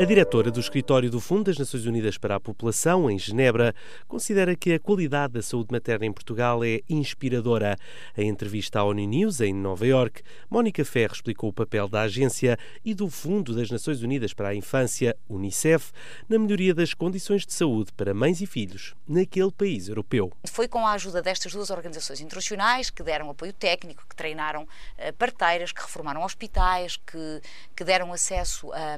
A diretora do Escritório do Fundo das Nações Unidas para a População, em Genebra, considera que a qualidade da saúde materna em Portugal é inspiradora. Em entrevista à ONU News, em Nova York, Mónica Ferro explicou o papel da agência e do Fundo das Nações Unidas para a Infância, UNICEF, na melhoria das condições de saúde para mães e filhos naquele país europeu. Foi com a ajuda destas duas organizações internacionais que deram apoio técnico, que treinaram uh, parteiras, que reformaram hospitais, que, que deram acesso a,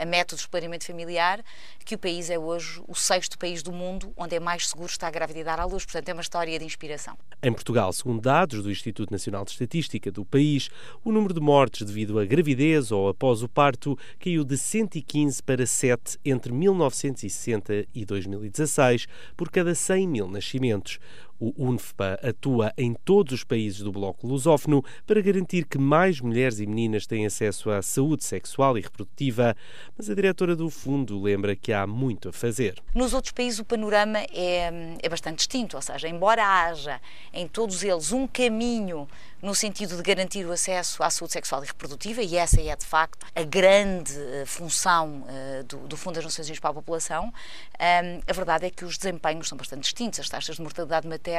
a a métodos de planeamento familiar, que o país é hoje o sexto país do mundo onde é mais seguro estar grávida e dar à luz. Portanto, é uma história de inspiração. Em Portugal, segundo dados do Instituto Nacional de Estatística do país, o número de mortes devido à gravidez ou após o parto caiu de 115 para 7 entre 1960 e 2016 por cada 100 mil nascimentos. O UNFPA atua em todos os países do bloco lusófono para garantir que mais mulheres e meninas têm acesso à saúde sexual e reprodutiva, mas a diretora do fundo lembra que há muito a fazer. Nos outros países o panorama é, é bastante distinto, ou seja, embora haja em todos eles um caminho no sentido de garantir o acesso à saúde sexual e reprodutiva, e essa é de facto a grande uh, função uh, do, do, Fundo das Nações Unidas para a População, um, a verdade é que os desempenhos são bastante distintos. As taxas de mortalidade materna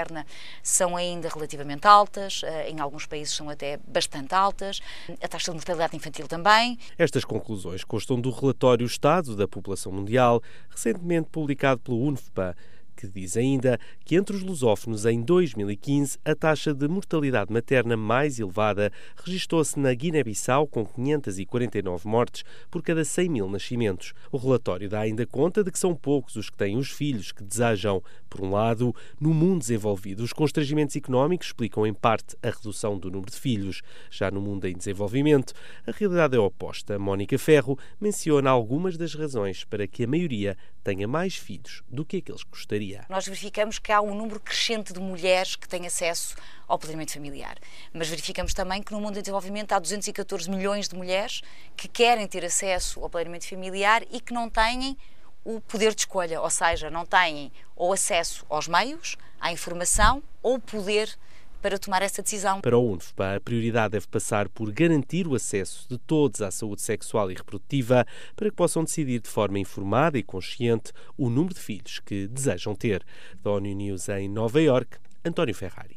são ainda relativamente altas, uh, em alguns países são até bastante altas, a taxa de mortalidade infantil também. Estas conclusões constam do relatório Estado da População Mundial, recentemente publicado pelo UNFPA que diz ainda que entre os lusófonos em 2015 a taxa de mortalidade materna mais elevada registrou-se na Guiné-Bissau com 549 mortes por cada 100 mil nascimentos. O relatório dá ainda conta de que são poucos os que têm os filhos que desejam. Por um lado, no mundo desenvolvido, os constrangimentos económicos explicam em parte a redução do número de filhos. Já no mundo em desenvolvimento, a realidade é oposta. Mónica Ferro menciona algumas das razões para que a maioria tenha mais filhos do que aqueles que gostaria. Nós verificamos que há um número crescente de mulheres que têm acesso ao planeamento familiar, mas verificamos também que no mundo em desenvolvimento há 214 milhões de mulheres que querem ter acesso ao planeamento familiar e que não têm o poder de escolha, ou seja, não têm ou acesso aos meios, à informação ou o poder para tomar essa decisão. Para o UNFPA, a prioridade deve passar por garantir o acesso de todos à saúde sexual e reprodutiva para que possam decidir de forma informada e consciente o número de filhos que desejam ter. Da ONU News em Nova York, António Ferrari.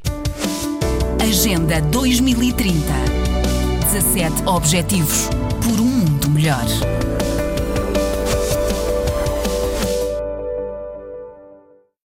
Agenda 2030. 17 Objetivos por um mundo melhor.